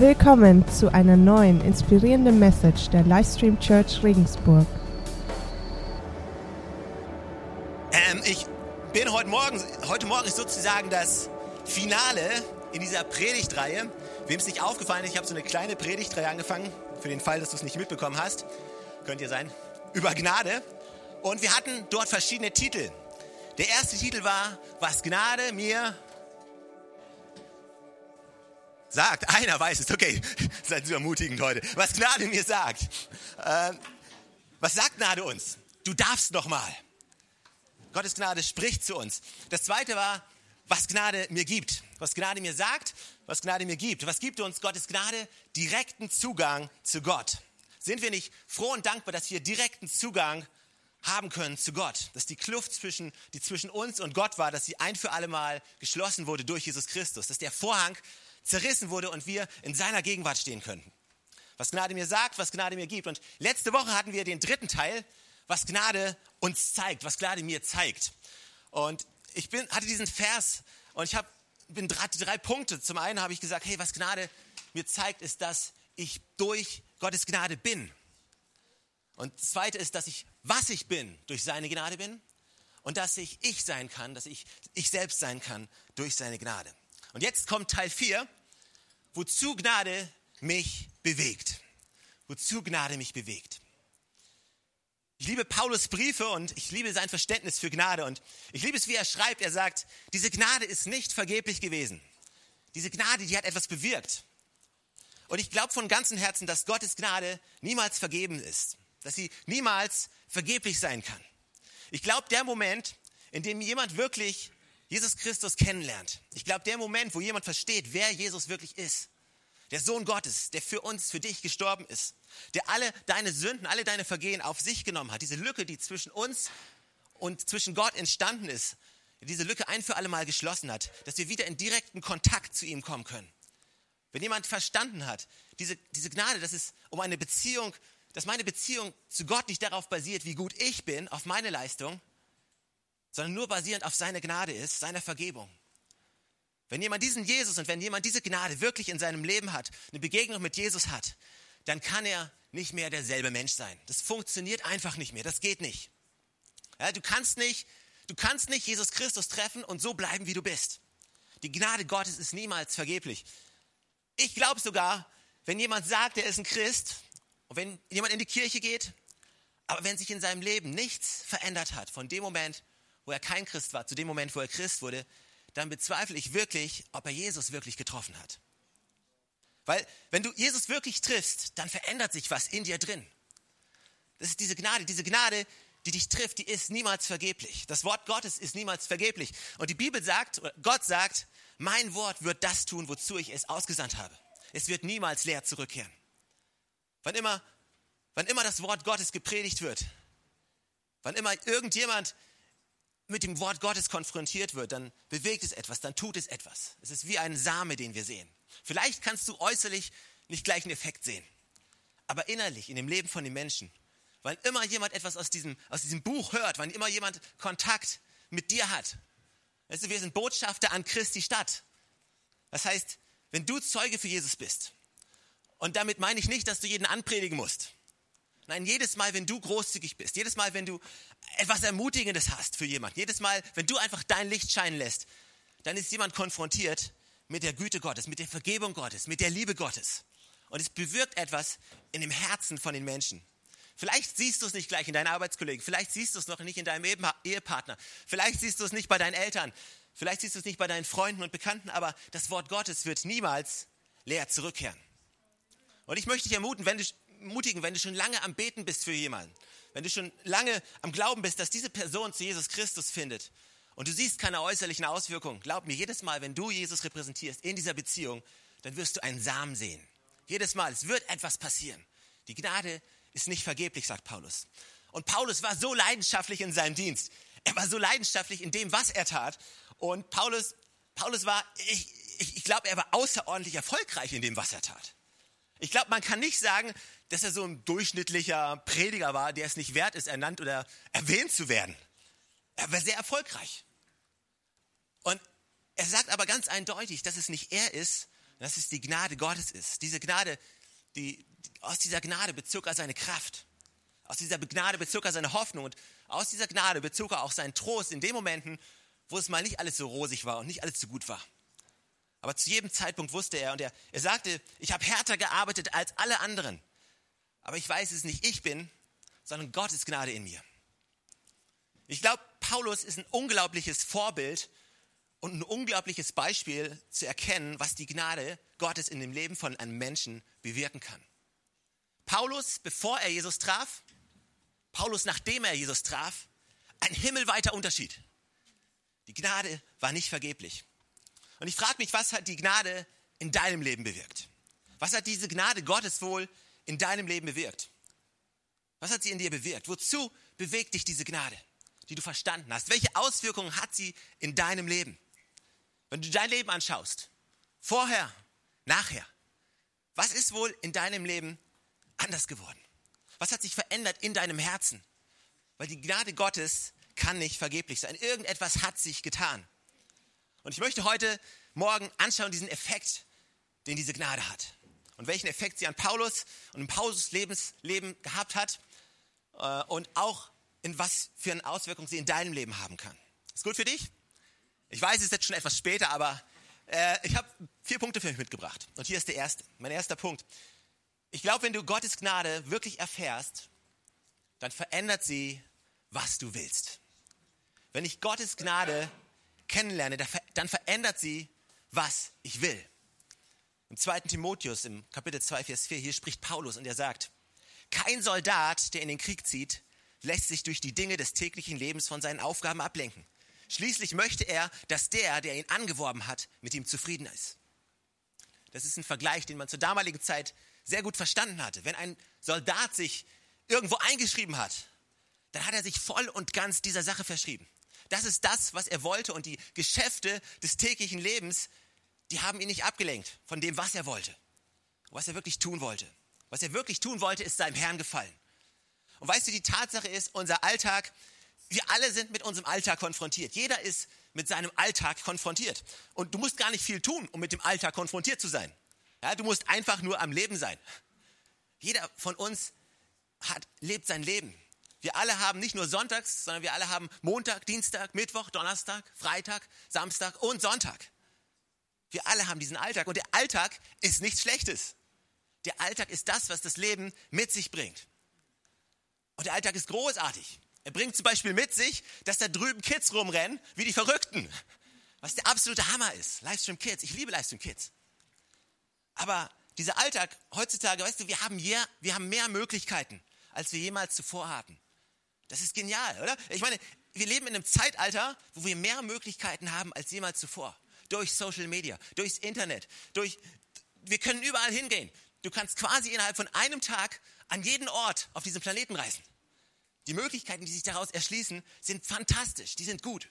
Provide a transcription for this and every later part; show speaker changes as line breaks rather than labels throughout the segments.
Willkommen zu einer neuen inspirierenden Message der Livestream Church Regensburg.
Ähm, ich bin heute Morgen, heute Morgen ist sozusagen das Finale in dieser Predigtreihe. Wem es nicht aufgefallen ist, ich habe so eine kleine Predigtreihe angefangen, für den Fall, dass du es nicht mitbekommen hast, könnt ihr sein, über Gnade. Und wir hatten dort verschiedene Titel. Der erste Titel war, was Gnade mir sagt. Einer weiß es, okay, seid so ermutigend heute. Was Gnade mir sagt. Äh, was sagt Gnade uns? Du darfst noch mal. Gottes Gnade spricht zu uns. Das zweite war, was Gnade mir gibt. Was Gnade mir sagt, was Gnade mir gibt. Was gibt uns Gottes Gnade? Direkten Zugang zu Gott. Sind wir nicht froh und dankbar, dass wir direkten Zugang haben können zu Gott? Dass die Kluft zwischen, die zwischen uns und Gott war, dass sie ein für alle Mal geschlossen wurde durch Jesus Christus. Dass der Vorhang zerrissen wurde und wir in seiner Gegenwart stehen könnten. Was Gnade mir sagt, was Gnade mir gibt. Und letzte Woche hatten wir den dritten Teil, was Gnade uns zeigt, was Gnade mir zeigt. Und ich bin, hatte diesen Vers und ich habe bin drei, drei Punkte. Zum einen habe ich gesagt, hey, was Gnade mir zeigt, ist, dass ich durch Gottes Gnade bin. Und das zweite ist, dass ich, was ich bin, durch seine Gnade bin. Und dass ich ich sein kann, dass ich ich selbst sein kann durch seine Gnade. Und jetzt kommt Teil 4, wozu Gnade mich bewegt. Wozu Gnade mich bewegt. Ich liebe Paulus Briefe und ich liebe sein Verständnis für Gnade und ich liebe es, wie er schreibt. Er sagt, diese Gnade ist nicht vergeblich gewesen. Diese Gnade, die hat etwas bewirkt. Und ich glaube von ganzem Herzen, dass Gottes Gnade niemals vergeben ist, dass sie niemals vergeblich sein kann. Ich glaube, der Moment, in dem jemand wirklich Jesus Christus kennenlernt, ich glaube, der Moment, wo jemand versteht, wer Jesus wirklich ist, der Sohn Gottes, der für uns, für dich gestorben ist, der alle deine Sünden, alle deine Vergehen auf sich genommen hat, diese Lücke, die zwischen uns und zwischen Gott entstanden ist, diese Lücke ein für alle Mal geschlossen hat, dass wir wieder in direkten Kontakt zu ihm kommen können. Wenn jemand verstanden hat, diese, diese Gnade, dass es um eine Beziehung, dass meine Beziehung zu Gott nicht darauf basiert, wie gut ich bin, auf meine Leistung, sondern nur basierend auf seine Gnade ist, seiner Vergebung. Wenn jemand diesen Jesus und wenn jemand diese Gnade wirklich in seinem Leben hat, eine Begegnung mit Jesus hat, dann kann er nicht mehr derselbe Mensch sein. Das funktioniert einfach nicht mehr. Das geht nicht. Ja, du kannst nicht, du kannst nicht Jesus Christus treffen und so bleiben, wie du bist. Die Gnade Gottes ist niemals vergeblich. Ich glaube sogar, wenn jemand sagt, er ist ein Christ und wenn jemand in die Kirche geht, aber wenn sich in seinem Leben nichts verändert hat, von dem Moment, wo er kein Christ war, zu dem Moment, wo er Christ wurde, dann bezweifle ich wirklich, ob er Jesus wirklich getroffen hat. Weil wenn du Jesus wirklich triffst, dann verändert sich was in dir drin. Das ist diese Gnade, diese Gnade, die dich trifft, die ist niemals vergeblich. Das Wort Gottes ist niemals vergeblich. Und die Bibel sagt, Gott sagt, mein Wort wird das tun, wozu ich es ausgesandt habe. Es wird niemals leer zurückkehren. Wann immer, wann immer das Wort Gottes gepredigt wird, wann immer irgendjemand mit dem Wort Gottes konfrontiert wird, dann bewegt es etwas, dann tut es etwas. Es ist wie ein Same, den wir sehen. Vielleicht kannst du äußerlich nicht gleich einen Effekt sehen, aber innerlich in dem Leben von den Menschen, weil immer jemand etwas aus diesem, aus diesem Buch hört, wann immer jemand Kontakt mit dir hat. Weißt du, wir sind Botschafter an Christi Stadt. Das heißt, wenn du Zeuge für Jesus bist, und damit meine ich nicht, dass du jeden anpredigen musst. Nein, jedes Mal, wenn du großzügig bist, jedes Mal, wenn du etwas Ermutigendes hast für jemanden, jedes Mal, wenn du einfach dein Licht scheinen lässt, dann ist jemand konfrontiert mit der Güte Gottes, mit der Vergebung Gottes, mit der Liebe Gottes. Und es bewirkt etwas in dem Herzen von den Menschen. Vielleicht siehst du es nicht gleich in deinen Arbeitskollegen, vielleicht siehst du es noch nicht in deinem Ehepartner, vielleicht siehst du es nicht bei deinen Eltern, vielleicht siehst du es nicht bei deinen Freunden und Bekannten, aber das Wort Gottes wird niemals leer zurückkehren. Und ich möchte dich ermutigen, wenn du ermutigen, wenn du schon lange am Beten bist für jemanden, wenn du schon lange am Glauben bist, dass diese Person zu Jesus Christus findet und du siehst keine äußerlichen Auswirkungen, glaub mir, jedes Mal, wenn du Jesus repräsentierst in dieser Beziehung, dann wirst du einen Samen sehen. Jedes Mal, es wird etwas passieren. Die Gnade ist nicht vergeblich, sagt Paulus. Und Paulus war so leidenschaftlich in seinem Dienst. Er war so leidenschaftlich in dem, was er tat. Und Paulus, Paulus war, ich, ich, ich glaube, er war außerordentlich erfolgreich in dem, was er tat. Ich glaube, man kann nicht sagen, dass er so ein durchschnittlicher Prediger war, der es nicht wert ist, ernannt oder erwähnt zu werden. Er war sehr erfolgreich. Und er sagt aber ganz eindeutig, dass es nicht er ist, dass es die Gnade Gottes ist. Diese Gnade, die, aus dieser Gnade bezog er seine Kraft. Aus dieser Gnade bezog er seine Hoffnung und aus dieser Gnade bezog er auch seinen Trost in den Momenten, wo es mal nicht alles so rosig war und nicht alles so gut war. Aber zu jedem Zeitpunkt wusste er und er, er sagte, ich habe härter gearbeitet als alle anderen. Aber ich weiß es nicht ich bin, sondern Gottes Gnade in mir. Ich glaube, Paulus ist ein unglaubliches Vorbild und ein unglaubliches Beispiel zu erkennen, was die Gnade Gottes in dem Leben von einem Menschen bewirken kann. Paulus, bevor er Jesus traf, Paulus, nachdem er Jesus traf, ein himmelweiter Unterschied. Die Gnade war nicht vergeblich. Und ich frage mich, was hat die Gnade in deinem Leben bewirkt? Was hat diese Gnade Gottes wohl in deinem Leben bewirkt? Was hat sie in dir bewirkt? Wozu bewegt dich diese Gnade, die du verstanden hast? Welche Auswirkungen hat sie in deinem Leben? Wenn du dein Leben anschaust, vorher, nachher, was ist wohl in deinem Leben anders geworden? Was hat sich verändert in deinem Herzen? Weil die Gnade Gottes kann nicht vergeblich sein. Irgendetwas hat sich getan. Und ich möchte heute Morgen anschauen diesen Effekt, den diese Gnade hat. Und welchen Effekt sie an Paulus und in Paulus Lebensleben gehabt hat äh, und auch in was für eine Auswirkung sie in deinem Leben haben kann. Ist gut für dich? Ich weiß, es ist jetzt schon etwas später, aber äh, ich habe vier Punkte für mich mitgebracht. Und hier ist der erste, mein erster Punkt. Ich glaube, wenn du Gottes Gnade wirklich erfährst, dann verändert sie, was du willst. Wenn ich Gottes Gnade kennenlerne, dann verändert sie, was ich will. Im 2. Timotheus, im Kapitel 2, Vers 4, hier spricht Paulus und er sagt, kein Soldat, der in den Krieg zieht, lässt sich durch die Dinge des täglichen Lebens von seinen Aufgaben ablenken. Schließlich möchte er, dass der, der ihn angeworben hat, mit ihm zufrieden ist. Das ist ein Vergleich, den man zur damaligen Zeit sehr gut verstanden hatte. Wenn ein Soldat sich irgendwo eingeschrieben hat, dann hat er sich voll und ganz dieser Sache verschrieben. Das ist das, was er wollte und die Geschäfte des täglichen Lebens, die haben ihn nicht abgelenkt von dem, was er wollte, was er wirklich tun wollte. Was er wirklich tun wollte, ist seinem Herrn gefallen. Und weißt du, die Tatsache ist, unser Alltag, wir alle sind mit unserem Alltag konfrontiert. Jeder ist mit seinem Alltag konfrontiert. Und du musst gar nicht viel tun, um mit dem Alltag konfrontiert zu sein. Ja, du musst einfach nur am Leben sein. Jeder von uns hat, lebt sein Leben. Wir alle haben nicht nur Sonntags, sondern wir alle haben Montag, Dienstag, Mittwoch, Donnerstag, Freitag, Samstag und Sonntag. Wir alle haben diesen Alltag und der Alltag ist nichts Schlechtes. Der Alltag ist das, was das Leben mit sich bringt. Und der Alltag ist großartig. Er bringt zum Beispiel mit sich, dass da drüben Kids rumrennen wie die Verrückten. Was der absolute Hammer ist. Livestream Kids. Ich liebe Livestream Kids. Aber dieser Alltag heutzutage, weißt du, wir haben, mehr, wir haben mehr Möglichkeiten, als wir jemals zuvor hatten. Das ist genial, oder? Ich meine, wir leben in einem Zeitalter, wo wir mehr Möglichkeiten haben als jemals zuvor. Durch Social Media, durchs Internet, durch, wir können überall hingehen. Du kannst quasi innerhalb von einem Tag an jeden Ort auf diesem Planeten reisen. Die Möglichkeiten, die sich daraus erschließen, sind fantastisch, die sind gut.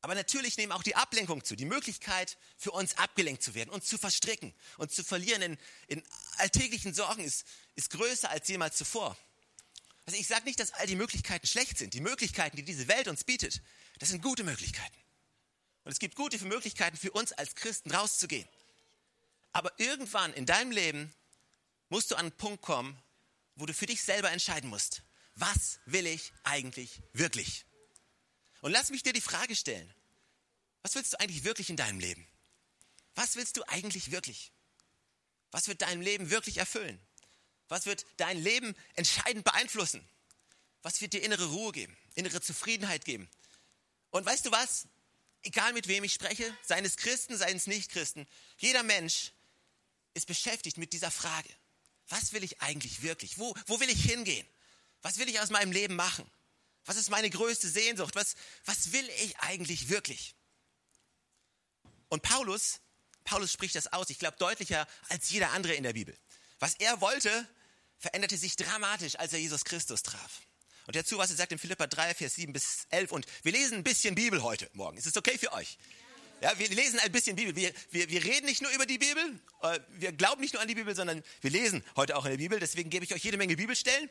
Aber natürlich nehmen auch die Ablenkung zu, die Möglichkeit für uns abgelenkt zu werden, uns zu verstricken und zu verlieren in, in alltäglichen Sorgen ist, ist größer als jemals zuvor. Also ich sage nicht, dass all die Möglichkeiten schlecht sind. Die Möglichkeiten, die diese Welt uns bietet, das sind gute Möglichkeiten. Und es gibt gute Möglichkeiten für uns als Christen rauszugehen. Aber irgendwann in deinem Leben musst du an einen Punkt kommen, wo du für dich selber entscheiden musst, was will ich eigentlich wirklich? Und lass mich dir die Frage stellen, was willst du eigentlich wirklich in deinem Leben? Was willst du eigentlich wirklich? Was wird dein Leben wirklich erfüllen? Was wird dein Leben entscheidend beeinflussen? Was wird dir innere Ruhe geben, innere Zufriedenheit geben? Und weißt du was? Egal mit wem ich spreche, seien es Christen, seien es Nicht-Christen, jeder Mensch ist beschäftigt mit dieser Frage. Was will ich eigentlich wirklich? Wo, wo will ich hingehen? Was will ich aus meinem Leben machen? Was ist meine größte Sehnsucht? Was, was will ich eigentlich wirklich? Und Paulus, Paulus spricht das aus, ich glaube deutlicher als jeder andere in der Bibel. Was er wollte, veränderte sich dramatisch, als er Jesus Christus traf. Und dazu, was er sagt in Philippa 3, Vers 7 bis 11. Und wir lesen ein bisschen Bibel heute Morgen. Ist es okay für euch? Ja, wir lesen ein bisschen Bibel. Wir, wir, wir reden nicht nur über die Bibel, äh, wir glauben nicht nur an die Bibel, sondern wir lesen heute auch in der Bibel. Deswegen gebe ich euch jede Menge Bibelstellen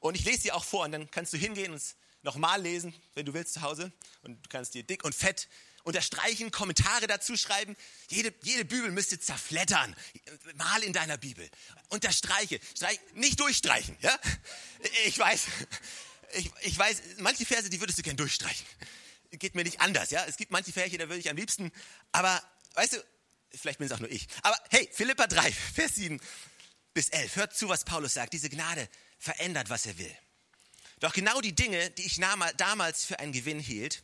und ich lese sie auch vor. Und dann kannst du hingehen und nochmal lesen, wenn du willst, zu Hause. Und du kannst dir dick und fett unterstreichen, Kommentare dazu schreiben. Jede, jede Bibel müsste zerflettern. Mal in deiner Bibel. Unterstreiche. Streich, nicht durchstreichen. Ja? Ich weiß, ich, ich weiß, manche Verse, die würdest du gern durchstreichen. Geht mir nicht anders. Ja? Es gibt manche Verse, da würde ich am liebsten. Aber, weißt du, vielleicht bin es auch nur ich. Aber hey, Philippa 3, Vers 7 bis 11. Hört zu, was Paulus sagt. Diese Gnade verändert, was er will. Doch genau die Dinge, die ich damals für einen Gewinn hielt,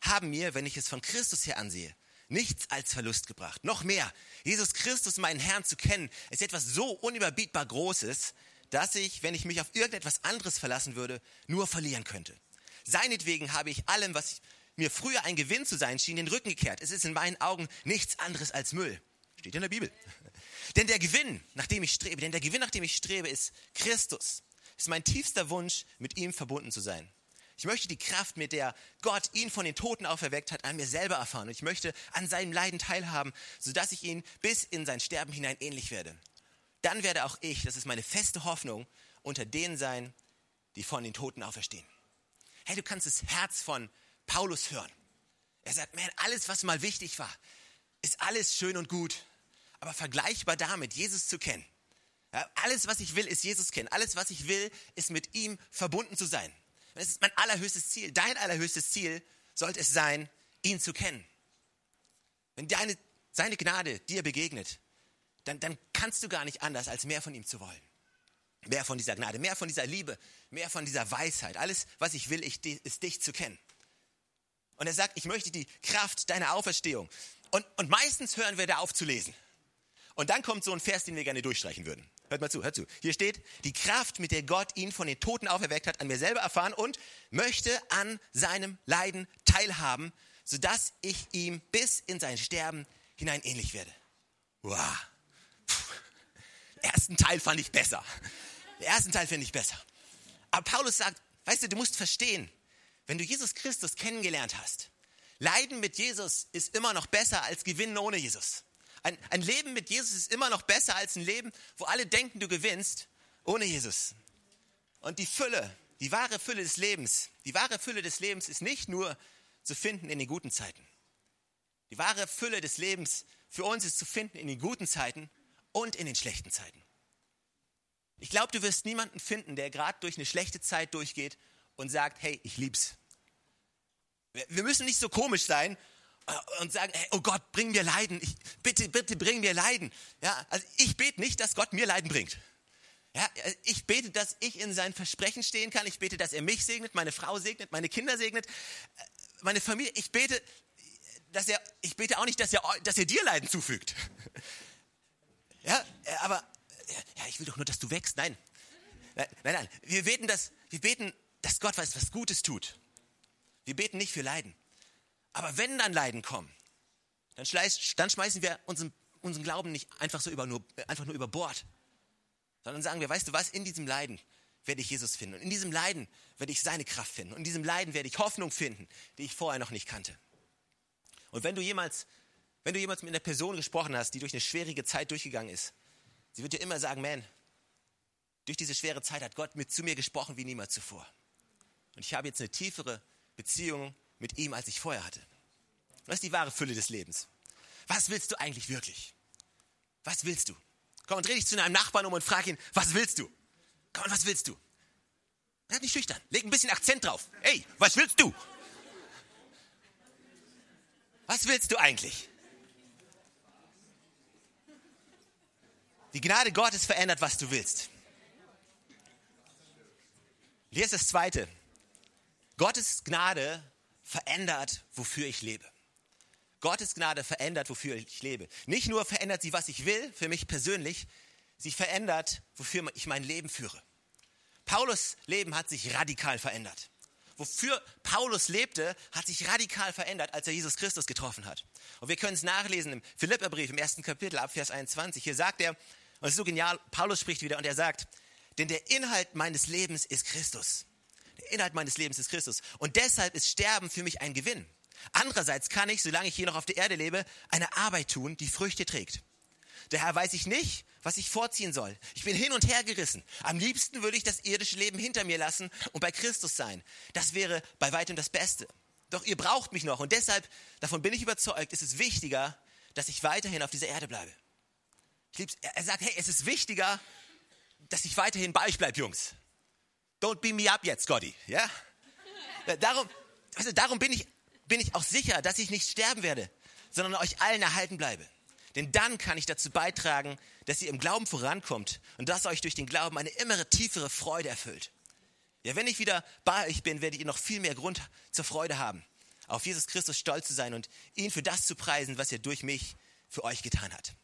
haben mir, wenn ich es von Christus her ansehe, nichts als Verlust gebracht. Noch mehr, Jesus Christus, meinen Herrn zu kennen, ist etwas so unüberbietbar Großes, dass ich, wenn ich mich auf irgendetwas anderes verlassen würde, nur verlieren könnte. Seinetwegen habe ich allem, was mir früher ein Gewinn zu sein schien, den Rücken gekehrt. Es ist in meinen Augen nichts anderes als Müll. Steht in der Bibel. Denn der Gewinn, nach dem ich strebe, denn der Gewinn, nach dem ich strebe, ist Christus. Ist mein tiefster Wunsch, mit ihm verbunden zu sein. Ich möchte die Kraft, mit der Gott ihn von den Toten auferweckt hat, an mir selber erfahren. Und ich möchte an seinem Leiden teilhaben, sodass ich ihn bis in sein Sterben hinein ähnlich werde. Dann werde auch ich, das ist meine feste Hoffnung, unter denen sein, die von den Toten auferstehen. Hey, du kannst das Herz von Paulus hören. Er sagt, man, alles, was mal wichtig war, ist alles schön und gut, aber vergleichbar damit, Jesus zu kennen. Ja, alles, was ich will, ist Jesus kennen. Alles, was ich will, ist mit ihm verbunden zu sein. Das ist mein allerhöchstes Ziel. Dein allerhöchstes Ziel sollte es sein, ihn zu kennen. Wenn deine, seine Gnade dir begegnet, dann, dann kannst du gar nicht anders, als mehr von ihm zu wollen. Mehr von dieser Gnade, mehr von dieser Liebe, mehr von dieser Weisheit. Alles, was ich will, ist dich zu kennen. Und er sagt, ich möchte die Kraft deiner Auferstehung. Und, und meistens hören wir da auf zu lesen. Und dann kommt so ein Vers, den wir gerne durchstreichen würden. Hört mal zu, hört zu. Hier steht, die Kraft, mit der Gott ihn von den Toten auferweckt hat, an mir selber erfahren und möchte an seinem Leiden teilhaben, sodass ich ihm bis in sein Sterben hinein ähnlich werde. Wow. Puh. Ersten Teil fand ich besser. Den ersten Teil finde ich besser. Aber Paulus sagt, weißt du, du musst verstehen, wenn du Jesus Christus kennengelernt hast, Leiden mit Jesus ist immer noch besser als Gewinnen ohne Jesus. Ein, ein Leben mit Jesus ist immer noch besser als ein Leben, wo alle denken, du gewinnst ohne Jesus. Und die Fülle, die wahre Fülle des Lebens, die wahre Fülle des Lebens ist nicht nur zu finden in den guten Zeiten. Die wahre Fülle des Lebens für uns ist zu finden in den guten Zeiten und in den schlechten Zeiten. Ich glaube, du wirst niemanden finden, der gerade durch eine schlechte Zeit durchgeht und sagt, hey, ich lieb's. Wir müssen nicht so komisch sein und sagen, hey, oh Gott, bring mir Leiden. Ich, bitte, bitte bring mir Leiden. Ja, also ich bete nicht, dass Gott mir Leiden bringt. Ja, ich bete, dass ich in sein Versprechen stehen kann. Ich bete, dass er mich segnet, meine Frau segnet, meine Kinder segnet, äh, meine Familie. Ich bete, dass er, ich bete auch nicht, dass er, dass er dir Leiden zufügt. Ja, äh, aber ja, ich will doch nur, dass du wächst. Nein, nein, nein. Wir beten, dass, wir beten, dass Gott was, was Gutes tut. Wir beten nicht für Leiden. Aber wenn dann Leiden kommen, dann, dann schmeißen wir unseren, unseren Glauben nicht einfach so über nur, einfach nur über Bord, sondern sagen wir, weißt du was, in diesem Leiden werde ich Jesus finden. Und in diesem Leiden werde ich seine Kraft finden. Und in diesem Leiden werde ich Hoffnung finden, die ich vorher noch nicht kannte. Und wenn du jemals, wenn du jemals mit einer Person gesprochen hast, die durch eine schwierige Zeit durchgegangen ist, sie wird dir immer sagen, man, durch diese schwere Zeit hat Gott mit zu mir gesprochen wie niemals zuvor. Und ich habe jetzt eine tiefere Beziehung mit ihm, als ich vorher hatte. Das ist die wahre Fülle des Lebens. Was willst du eigentlich wirklich? Was willst du? Komm und dreh dich zu deinem Nachbarn um und frag ihn, was willst du? Komm, was willst du? Bleib nicht schüchtern. Leg ein bisschen Akzent drauf. Ey, was willst du? Was willst du eigentlich? Die Gnade Gottes verändert, was du willst. Ist das Zweite. Gottes Gnade verändert, wofür ich lebe. Gottes Gnade verändert, wofür ich lebe. Nicht nur verändert sie, was ich will, für mich persönlich, sie verändert, wofür ich mein Leben führe. Paulus Leben hat sich radikal verändert. Wofür Paulus lebte, hat sich radikal verändert, als er Jesus Christus getroffen hat. Und wir können es nachlesen im Philipperbrief im ersten Kapitel ab Vers 21. Hier sagt er, und es ist so genial, Paulus spricht wieder und er sagt, denn der Inhalt meines Lebens ist Christus Inhalt meines Lebens ist Christus. Und deshalb ist Sterben für mich ein Gewinn. Andererseits kann ich, solange ich hier noch auf der Erde lebe, eine Arbeit tun, die Früchte trägt. Daher weiß ich nicht, was ich vorziehen soll. Ich bin hin und her gerissen. Am liebsten würde ich das irdische Leben hinter mir lassen und bei Christus sein. Das wäre bei weitem das Beste. doch ihr braucht mich noch. Und deshalb, davon bin ich überzeugt, ist es wichtiger, dass ich weiterhin auf dieser Erde bleibe. Ich lieb's, er sagt, hey, es ist wichtiger, dass ich weiterhin bei euch bleibe, Jungs. Don't beam me up jetzt, Scotty. Ja? Darum, also darum bin, ich, bin ich auch sicher, dass ich nicht sterben werde, sondern euch allen erhalten bleibe. Denn dann kann ich dazu beitragen, dass ihr im Glauben vorankommt und dass euch durch den Glauben eine immer tiefere Freude erfüllt. Ja, wenn ich wieder bei euch bin, werdet ihr noch viel mehr Grund zur Freude haben, auf Jesus Christus stolz zu sein und ihn für das zu preisen, was er durch mich für euch getan hat.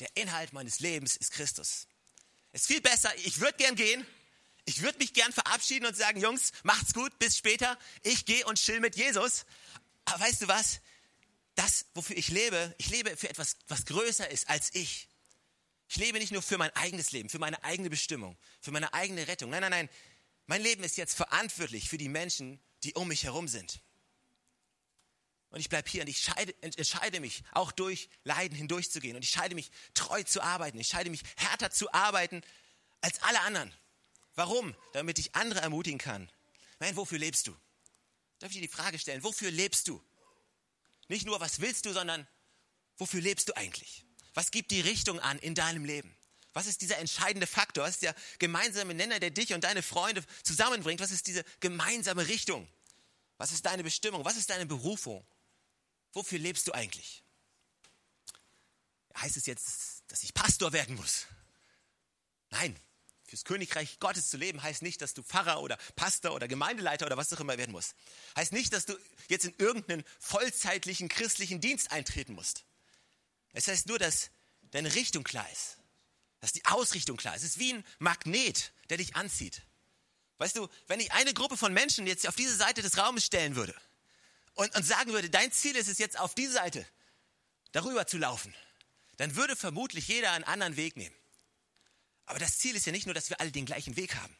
Der Inhalt meines Lebens ist Christus. Es ist viel besser, ich würde gern gehen, ich würde mich gern verabschieden und sagen, Jungs, macht's gut, bis später, ich gehe und chill mit Jesus. Aber weißt du was? Das, wofür ich lebe, ich lebe für etwas, was größer ist als ich. Ich lebe nicht nur für mein eigenes Leben, für meine eigene Bestimmung, für meine eigene Rettung. Nein, nein, nein. Mein Leben ist jetzt verantwortlich für die Menschen, die um mich herum sind. Und ich bleibe hier und ich scheide, entscheide mich, auch durch Leiden hindurchzugehen. Und ich scheide mich, treu zu arbeiten. Ich scheide mich, härter zu arbeiten als alle anderen. Warum? Damit ich andere ermutigen kann. Nein, wofür lebst du? Darf ich dir die Frage stellen, wofür lebst du? Nicht nur, was willst du, sondern wofür lebst du eigentlich? Was gibt die Richtung an in deinem Leben? Was ist dieser entscheidende Faktor? Was ist der gemeinsame Nenner, der dich und deine Freunde zusammenbringt? Was ist diese gemeinsame Richtung? Was ist deine Bestimmung? Was ist deine Berufung? Wofür lebst du eigentlich? Heißt es jetzt, dass ich Pastor werden muss? Nein, fürs Königreich Gottes zu leben heißt nicht, dass du Pfarrer oder Pastor oder Gemeindeleiter oder was auch immer werden musst. Heißt nicht, dass du jetzt in irgendeinen vollzeitlichen christlichen Dienst eintreten musst. Es heißt nur, dass deine Richtung klar ist dass die Ausrichtung klar ist. Es ist wie ein Magnet, der dich anzieht. Weißt du, wenn ich eine Gruppe von Menschen jetzt auf diese Seite des Raumes stellen würde und, und sagen würde, dein Ziel ist es jetzt auf diese Seite darüber zu laufen, dann würde vermutlich jeder einen anderen Weg nehmen. Aber das Ziel ist ja nicht nur, dass wir alle den gleichen Weg haben.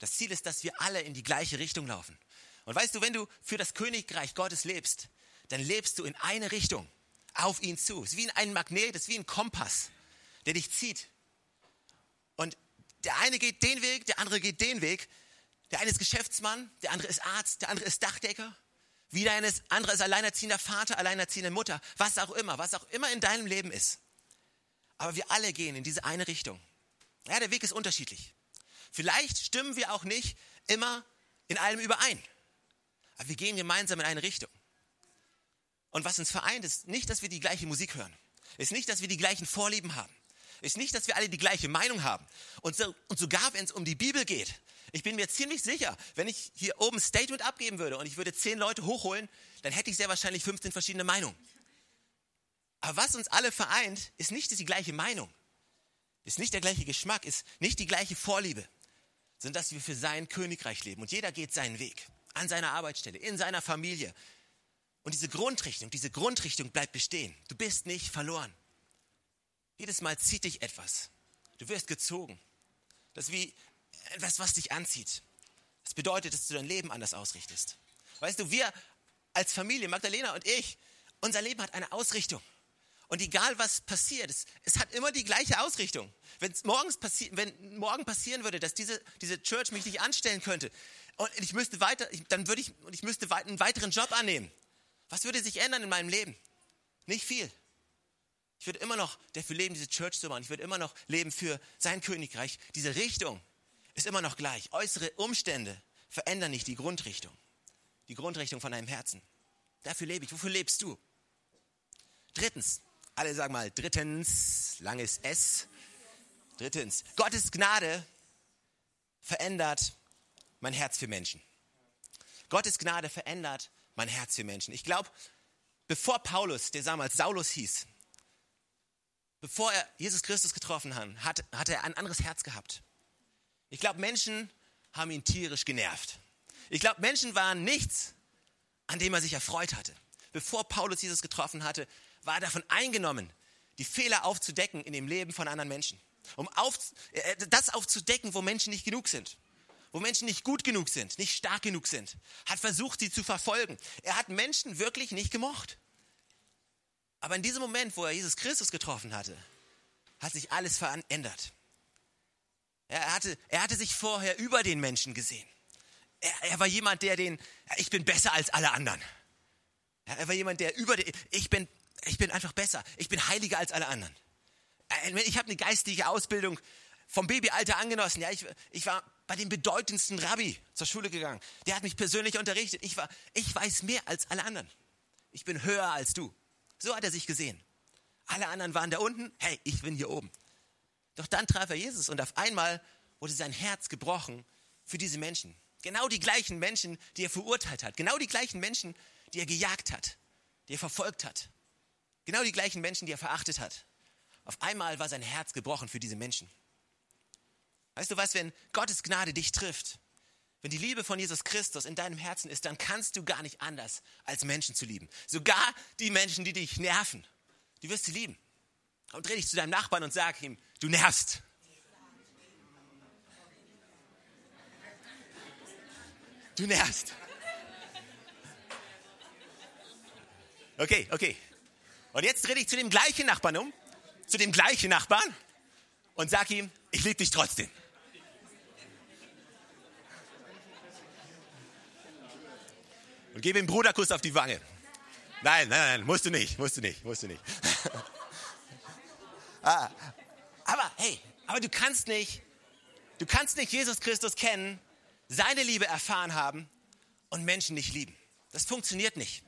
Das Ziel ist, dass wir alle in die gleiche Richtung laufen. Und weißt du, wenn du für das Königreich Gottes lebst, dann lebst du in eine Richtung, auf ihn zu. Es ist wie ein Magnet, es ist wie ein Kompass, der dich zieht. Und der eine geht den Weg, der andere geht den Weg. Der eine ist Geschäftsmann, der andere ist Arzt, der andere ist Dachdecker. Wieder ein andere ist alleinerziehender Vater, alleinerziehende Mutter, was auch immer, was auch immer in deinem Leben ist. Aber wir alle gehen in diese eine Richtung. Ja, der Weg ist unterschiedlich. Vielleicht stimmen wir auch nicht immer in allem überein. Aber wir gehen gemeinsam in eine Richtung. Und was uns vereint, ist nicht, dass wir die gleiche Musik hören. Ist nicht, dass wir die gleichen Vorlieben haben ist nicht, dass wir alle die gleiche Meinung haben. Und, so, und sogar wenn es um die Bibel geht, ich bin mir ziemlich sicher, wenn ich hier oben ein Statement abgeben würde und ich würde zehn Leute hochholen, dann hätte ich sehr wahrscheinlich 15 verschiedene Meinungen. Aber was uns alle vereint, ist nicht die gleiche Meinung, ist nicht der gleiche Geschmack, ist nicht die gleiche Vorliebe, sondern dass wir für sein Königreich leben. Und jeder geht seinen Weg, an seiner Arbeitsstelle, in seiner Familie. Und diese Grundrichtung, diese Grundrichtung bleibt bestehen. Du bist nicht verloren. Jedes Mal zieht dich etwas. Du wirst gezogen. Das ist wie etwas, was dich anzieht. Das bedeutet, dass du dein Leben anders ausrichtest. Weißt du, wir als Familie, Magdalena und ich, unser Leben hat eine Ausrichtung. Und egal was passiert, es, es hat immer die gleiche Ausrichtung. Wenn's morgens passi wenn morgen passieren würde, dass diese, diese Church mich nicht anstellen könnte und ich müsste weiter, ich, dann würde ich, ich müsste einen weiteren Job annehmen. Was würde sich ändern in meinem Leben? Nicht viel. Ich würde immer noch dafür leben, diese Church zu machen. Ich würde immer noch leben für sein Königreich. Diese Richtung ist immer noch gleich. Äußere Umstände verändern nicht die Grundrichtung. Die Grundrichtung von deinem Herzen. Dafür lebe ich. Wofür lebst du? Drittens. Alle sagen mal drittens. Langes S. Drittens. Gottes Gnade verändert mein Herz für Menschen. Gottes Gnade verändert mein Herz für Menschen. Ich glaube, bevor Paulus, der damals Saulus hieß, bevor er Jesus Christus getroffen hat, hat, er ein anderes Herz gehabt. Ich glaube, Menschen haben ihn tierisch genervt. Ich glaube, Menschen waren nichts, an dem er sich erfreut hatte. Bevor Paulus Jesus getroffen hatte, war davon eingenommen, die Fehler aufzudecken in dem Leben von anderen Menschen. Um auf, äh, das aufzudecken, wo Menschen nicht genug sind. Wo Menschen nicht gut genug sind, nicht stark genug sind. Hat versucht, sie zu verfolgen. Er hat Menschen wirklich nicht gemocht. Aber in diesem Moment, wo er Jesus Christus getroffen hatte, hat sich alles verändert. Er hatte, er hatte sich vorher über den Menschen gesehen. Er, er war jemand, der den, ich bin besser als alle anderen. Er war jemand, der über, ich bin, ich bin einfach besser. Ich bin heiliger als alle anderen. Äh, ich habe eine geistige Ausbildung vom Babyalter angenossen. Ja, ich, ich war bei dem bedeutendsten Rabbi zur Schule gegangen. Der hat mich persönlich unterrichtet. Ich, war, ich weiß mehr als alle anderen. Ich bin höher als du. So hat er sich gesehen. Alle anderen waren da unten. Hey, ich bin hier oben. Doch dann traf er Jesus und auf einmal wurde sein Herz gebrochen für diese Menschen. Genau die gleichen Menschen, die er verurteilt hat. Genau die gleichen Menschen, die er gejagt hat, die er verfolgt hat. Genau die gleichen Menschen, die er verachtet hat. Auf einmal war sein Herz gebrochen für diese Menschen. Weißt du was, wenn Gottes Gnade dich trifft, wenn die Liebe von Jesus Christus in deinem Herzen ist, dann kannst du gar nicht anders, als Menschen zu lieben. Sogar die Menschen, die dich nerven, die wirst du lieben. Und dreh dich zu deinem Nachbarn und sag ihm, du nervst. Du nervst. Okay, okay. Und jetzt dreh dich zu dem gleichen Nachbarn um, zu dem gleichen Nachbarn und sag ihm, ich liebe dich trotzdem. Und gebe ihm Bruderkuss auf die Wange. Nein, nein, nein, musst du nicht, musst du nicht, musst du nicht. ah, aber hey, aber du kannst nicht, du kannst nicht Jesus Christus kennen, seine Liebe erfahren haben und Menschen nicht lieben. Das funktioniert nicht.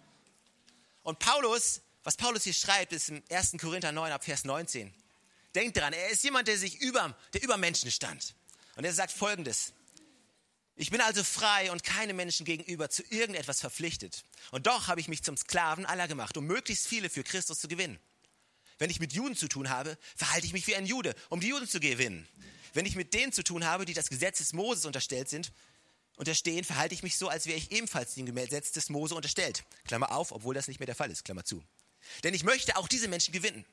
Und Paulus, was Paulus hier schreibt, ist im 1. Korinther 9 ab Vers 19. Denkt dran, er ist jemand, der sich über, der über Menschen stand. Und er sagt folgendes. Ich bin also frei und keine Menschen gegenüber zu irgendetwas verpflichtet. Und doch habe ich mich zum Sklaven aller gemacht, um möglichst viele für Christus zu gewinnen. Wenn ich mit Juden zu tun habe, verhalte ich mich wie ein Jude, um die Juden zu gewinnen. Wenn ich mit denen zu tun habe, die das Gesetz des Moses unterstellt sind, unterstehen, verhalte ich mich so, als wäre ich ebenfalls dem Gesetz des Mose unterstellt. Klammer auf, obwohl das nicht mehr der Fall ist, Klammer zu. Denn ich möchte auch diese Menschen gewinnen.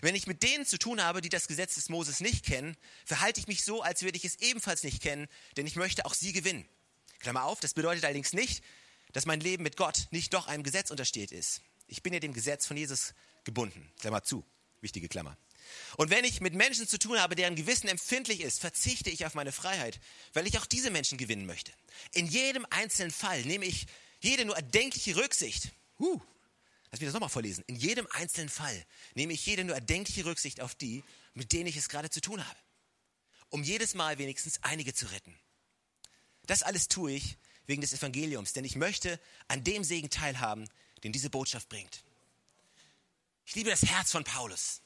Wenn ich mit denen zu tun habe, die das Gesetz des Moses nicht kennen, verhalte ich mich so, als würde ich es ebenfalls nicht kennen, denn ich möchte auch sie gewinnen. Klammer auf, das bedeutet allerdings nicht, dass mein Leben mit Gott nicht doch einem Gesetz untersteht ist. Ich bin ja dem Gesetz von Jesus gebunden. Klammer zu. Wichtige Klammer. Und wenn ich mit Menschen zu tun habe, deren Gewissen empfindlich ist, verzichte ich auf meine Freiheit, weil ich auch diese Menschen gewinnen möchte. In jedem einzelnen Fall nehme ich jede nur erdenkliche Rücksicht. Huh, Lass mich das nochmal vorlesen. In jedem einzelnen Fall nehme ich jede nur erdenkliche Rücksicht auf die, mit denen ich es gerade zu tun habe. Um jedes Mal wenigstens einige zu retten. Das alles tue ich wegen des Evangeliums, denn ich möchte an dem Segen teilhaben, den diese Botschaft bringt. Ich liebe das Herz von Paulus.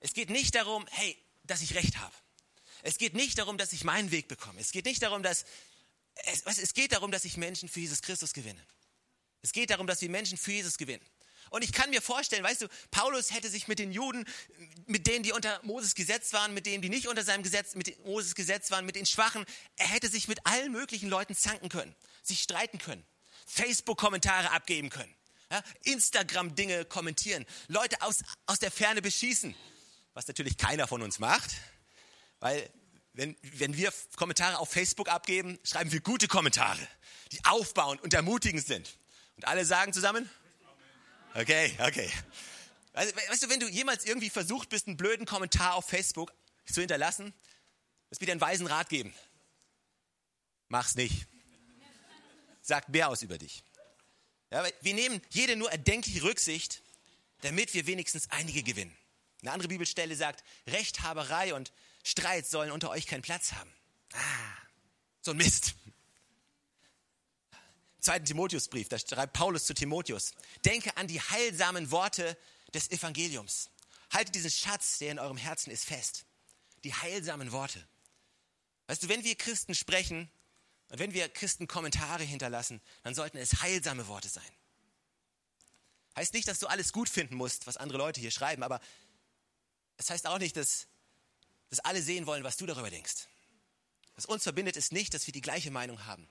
Es geht nicht darum, hey, dass ich recht habe. Es geht nicht darum, dass ich meinen Weg bekomme. Es geht nicht darum, dass es, es geht darum, dass ich Menschen für Jesus Christus gewinne. Es geht darum, dass wir Menschen für Jesus gewinnen. Und ich kann mir vorstellen, weißt du, Paulus hätte sich mit den Juden, mit denen, die unter Moses Gesetz waren, mit denen, die nicht unter seinem Gesetz, mit Moses Gesetz waren, mit den Schwachen, er hätte sich mit allen möglichen Leuten zanken können, sich streiten können, Facebook-Kommentare abgeben können, ja, Instagram-Dinge kommentieren, Leute aus, aus der Ferne beschießen, was natürlich keiner von uns macht, weil wenn, wenn wir Kommentare auf Facebook abgeben, schreiben wir gute Kommentare, die aufbauend und ermutigend sind. Und alle sagen zusammen? Okay, okay. Also, weißt du, wenn du jemals irgendwie versucht bist, einen blöden Kommentar auf Facebook zu hinterlassen, das wird dir einen weisen Rat geben. Mach's nicht. Sagt mehr aus über dich. Ja, wir nehmen jede nur erdenkliche Rücksicht, damit wir wenigstens einige gewinnen. Eine andere Bibelstelle sagt, Rechthaberei und Streit sollen unter euch keinen Platz haben. Ah, so ein Mist zweiten Timotheusbrief, da schreibt Paulus zu Timotheus, denke an die heilsamen Worte des Evangeliums. Haltet diesen Schatz, der in eurem Herzen ist, fest. Die heilsamen Worte. Weißt du, wenn wir Christen sprechen und wenn wir Christen Kommentare hinterlassen, dann sollten es heilsame Worte sein. Heißt nicht, dass du alles gut finden musst, was andere Leute hier schreiben, aber es heißt auch nicht, dass, dass alle sehen wollen, was du darüber denkst. Was uns verbindet, ist nicht, dass wir die gleiche Meinung haben,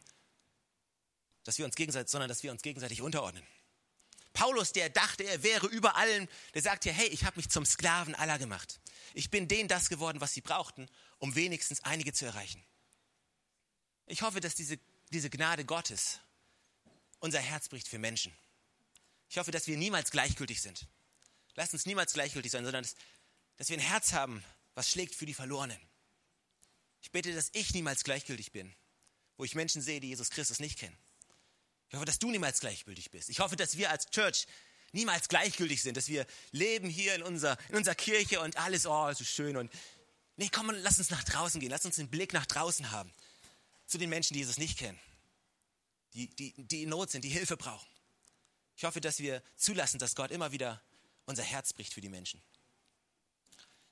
dass wir uns gegenseitig, sondern dass wir uns gegenseitig unterordnen. Paulus, der dachte, er wäre über allen, der sagt ja, hey, ich habe mich zum Sklaven aller gemacht. Ich bin denen das geworden, was sie brauchten, um wenigstens einige zu erreichen. Ich hoffe, dass diese, diese Gnade Gottes unser Herz bricht für Menschen. Ich hoffe, dass wir niemals gleichgültig sind. Lasst uns niemals gleichgültig sein, sondern dass, dass wir ein Herz haben, was schlägt für die Verlorenen. Ich bete, dass ich niemals gleichgültig bin, wo ich Menschen sehe, die Jesus Christus nicht kennen. Ich hoffe, dass du niemals gleichgültig bist. Ich hoffe, dass wir als Church niemals gleichgültig sind, dass wir leben hier in unserer, in unserer Kirche und alles, oh, so schön. Und nee, komm, lass uns nach draußen gehen, lass uns den Blick nach draußen haben. Zu den Menschen, die Jesus nicht kennen, die, die, die in Not sind, die Hilfe brauchen. Ich hoffe, dass wir zulassen, dass Gott immer wieder unser Herz bricht für die Menschen.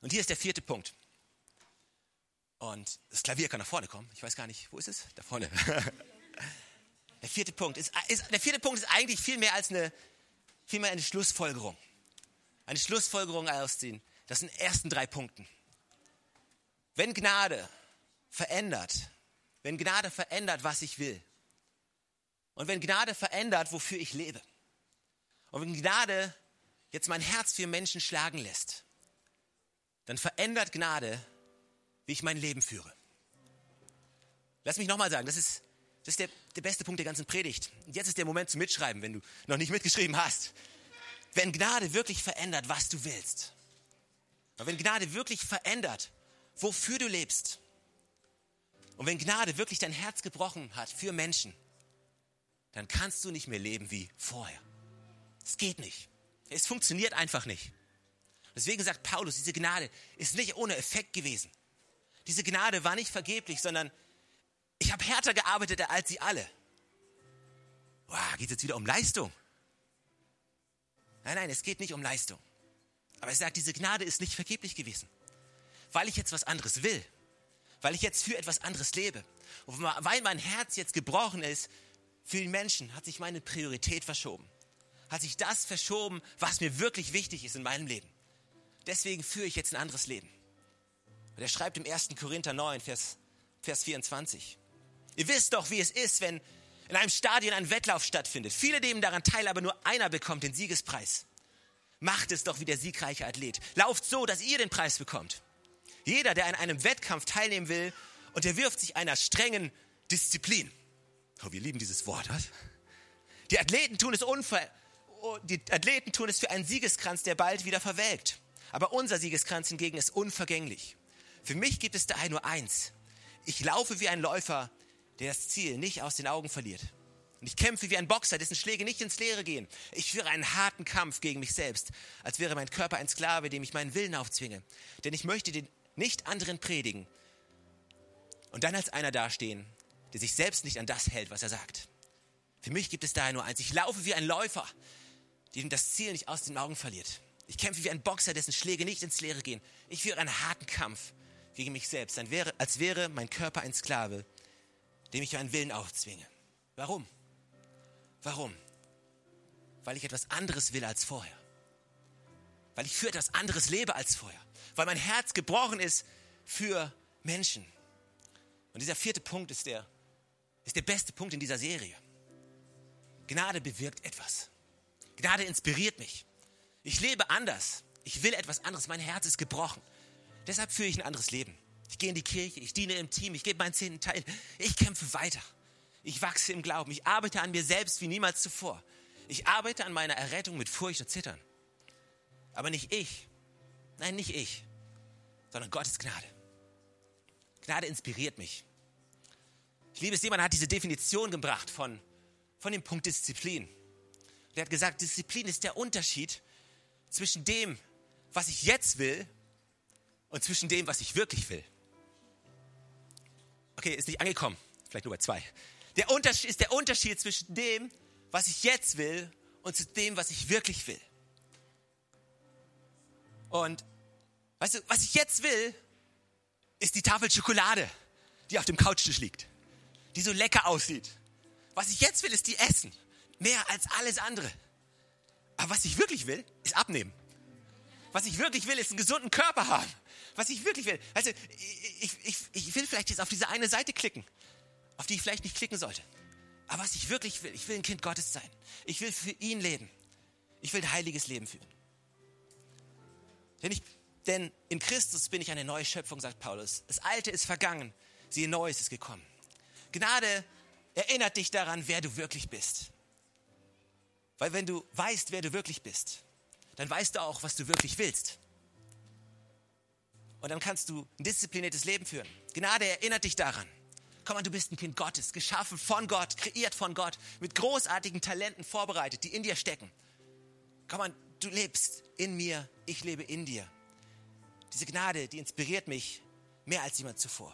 Und hier ist der vierte Punkt. Und das Klavier kann nach vorne kommen. Ich weiß gar nicht, wo ist es? Da vorne. Der vierte Punkt ist, ist, der vierte Punkt ist eigentlich viel mehr als eine, viel mehr eine Schlussfolgerung. Eine Schlussfolgerung aus den, das sind ersten drei Punkten. Wenn Gnade verändert, wenn Gnade verändert, was ich will, und wenn Gnade verändert, wofür ich lebe, und wenn Gnade jetzt mein Herz für Menschen schlagen lässt, dann verändert Gnade, wie ich mein Leben führe. Lass mich nochmal sagen, das ist, das ist der, der beste Punkt der ganzen Predigt. Und jetzt ist der Moment zum Mitschreiben, wenn du noch nicht mitgeschrieben hast. Wenn Gnade wirklich verändert, was du willst, wenn Gnade wirklich verändert, wofür du lebst, und wenn Gnade wirklich dein Herz gebrochen hat für Menschen, dann kannst du nicht mehr leben wie vorher. Es geht nicht. Es funktioniert einfach nicht. Deswegen sagt Paulus, diese Gnade ist nicht ohne Effekt gewesen. Diese Gnade war nicht vergeblich, sondern ich habe härter gearbeitet als sie alle. Wow, geht es jetzt wieder um Leistung? Nein, nein, es geht nicht um Leistung. Aber er sagt, diese Gnade ist nicht vergeblich gewesen. Weil ich jetzt was anderes will. Weil ich jetzt für etwas anderes lebe. Und weil mein Herz jetzt gebrochen ist für die Menschen, hat sich meine Priorität verschoben. Hat sich das verschoben, was mir wirklich wichtig ist in meinem Leben. Deswegen führe ich jetzt ein anderes Leben. Und er schreibt im 1. Korinther 9, Vers, Vers 24. Ihr wisst doch, wie es ist, wenn in einem Stadion ein Wettlauf stattfindet. Viele nehmen daran teil, aber nur einer bekommt den Siegespreis. Macht es doch wie der siegreiche Athlet. Lauft so, dass ihr den Preis bekommt. Jeder, der an einem Wettkampf teilnehmen will, unterwirft sich einer strengen Disziplin. Oh, wir lieben dieses Wort. Was? Die Athleten tun es unver oh, die Athleten tun es für einen Siegeskranz, der bald wieder verwelkt. Aber unser Siegeskranz hingegen ist unvergänglich. Für mich gibt es daher nur eins. Ich laufe wie ein Läufer, der das Ziel nicht aus den Augen verliert. Und ich kämpfe wie ein Boxer, dessen Schläge nicht ins Leere gehen. Ich führe einen harten Kampf gegen mich selbst, als wäre mein Körper ein Sklave, dem ich meinen Willen aufzwinge. Denn ich möchte den nicht anderen predigen und dann als einer dastehen, der sich selbst nicht an das hält, was er sagt. Für mich gibt es daher nur eins. Ich laufe wie ein Läufer, dem das Ziel nicht aus den Augen verliert. Ich kämpfe wie ein Boxer, dessen Schläge nicht ins Leere gehen. Ich führe einen harten Kampf gegen mich selbst, als wäre mein Körper ein Sklave, dem ich meinen Willen aufzwinge. Warum? Warum? Weil ich etwas anderes will als vorher. Weil ich für etwas anderes lebe als vorher. Weil mein Herz gebrochen ist für Menschen. Und dieser vierte Punkt ist der, ist der beste Punkt in dieser Serie. Gnade bewirkt etwas. Gnade inspiriert mich. Ich lebe anders. Ich will etwas anderes. Mein Herz ist gebrochen. Deshalb führe ich ein anderes Leben. Ich gehe in die Kirche, ich diene im Team, ich gebe meinen zehnten Teil. Ich kämpfe weiter. Ich wachse im Glauben. Ich arbeite an mir selbst wie niemals zuvor. Ich arbeite an meiner Errettung mit Furcht und Zittern. Aber nicht ich. Nein, nicht ich. Sondern Gottes Gnade. Gnade inspiriert mich. Ich liebe es, jemand hat diese Definition gebracht von, von dem Punkt Disziplin. Der hat gesagt, Disziplin ist der Unterschied zwischen dem, was ich jetzt will und zwischen dem, was ich wirklich will. Okay, ist nicht angekommen. Vielleicht nur bei zwei. Der Unterschied ist der Unterschied zwischen dem, was ich jetzt will und zu dem, was ich wirklich will. Und weißt du, was ich jetzt will, ist die Tafel Schokolade, die auf dem Couchtisch liegt, die so lecker aussieht. Was ich jetzt will, ist die Essen. Mehr als alles andere. Aber was ich wirklich will, ist abnehmen. Was ich wirklich will, ist einen gesunden Körper haben. Was ich wirklich will. Also, ich, ich, ich will vielleicht jetzt auf diese eine Seite klicken, auf die ich vielleicht nicht klicken sollte. Aber was ich wirklich will, ich will ein Kind Gottes sein. Ich will für ihn leben. Ich will ein heiliges Leben führen. Denn, ich, denn in Christus bin ich eine neue Schöpfung, sagt Paulus. Das Alte ist vergangen, siehe Neues ist gekommen. Gnade erinnert dich daran, wer du wirklich bist. Weil wenn du weißt, wer du wirklich bist, dann weißt du auch, was du wirklich willst. Und dann kannst du ein diszipliniertes Leben führen. Gnade erinnert dich daran, Komm mal, du bist ein Kind Gottes, geschaffen von Gott, kreiert von Gott, mit großartigen Talenten vorbereitet, die in dir stecken. Komm mal, du lebst in mir, ich lebe in dir. Diese Gnade, die inspiriert mich mehr als jemand zuvor.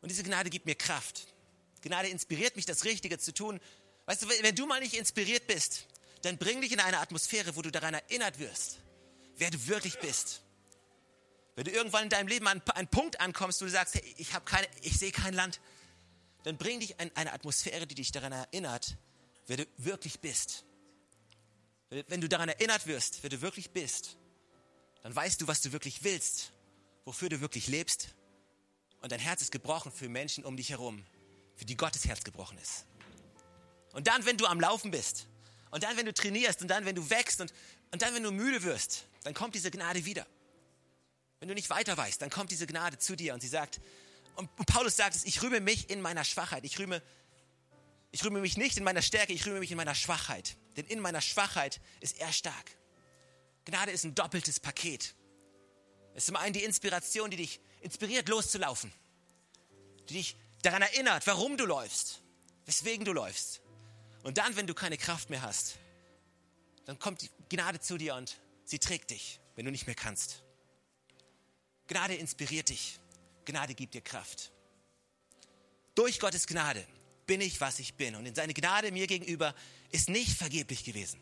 Und diese Gnade gibt mir Kraft. Gnade inspiriert mich, das Richtige zu tun. Weißt du, wenn du mal nicht inspiriert bist, dann bring dich in eine Atmosphäre, wo du daran erinnert wirst, wer du wirklich bist. Wenn du irgendwann in deinem Leben an einen Punkt ankommst, wo du sagst, hey, ich, keine, ich sehe kein Land, dann bring dich in eine Atmosphäre, die dich daran erinnert, wer du wirklich bist. Wenn du daran erinnert wirst, wer du wirklich bist, dann weißt du, was du wirklich willst, wofür du wirklich lebst. Und dein Herz ist gebrochen für Menschen um dich herum, für die Gottes Herz gebrochen ist. Und dann, wenn du am Laufen bist, und dann, wenn du trainierst, und dann, wenn du wächst, und, und dann, wenn du müde wirst, dann kommt diese Gnade wieder. Wenn du nicht weiter weißt, dann kommt diese Gnade zu dir und sie sagt, und Paulus sagt es, ich rühme mich in meiner Schwachheit. Ich rühme, ich rühme mich nicht in meiner Stärke, ich rühme mich in meiner Schwachheit. Denn in meiner Schwachheit ist er stark. Gnade ist ein doppeltes Paket. Es ist zum einen die Inspiration, die dich inspiriert, loszulaufen. Die dich daran erinnert, warum du läufst, weswegen du läufst. Und dann, wenn du keine Kraft mehr hast, dann kommt die Gnade zu dir und sie trägt dich, wenn du nicht mehr kannst. Gnade inspiriert dich. Gnade gibt dir Kraft. Durch Gottes Gnade bin ich, was ich bin. Und in seine Gnade mir gegenüber ist nicht vergeblich gewesen,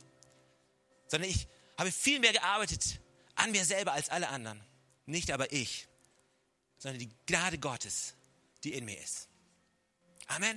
sondern ich habe viel mehr gearbeitet an mir selber als alle anderen. Nicht aber ich, sondern die Gnade Gottes, die in mir ist. Amen.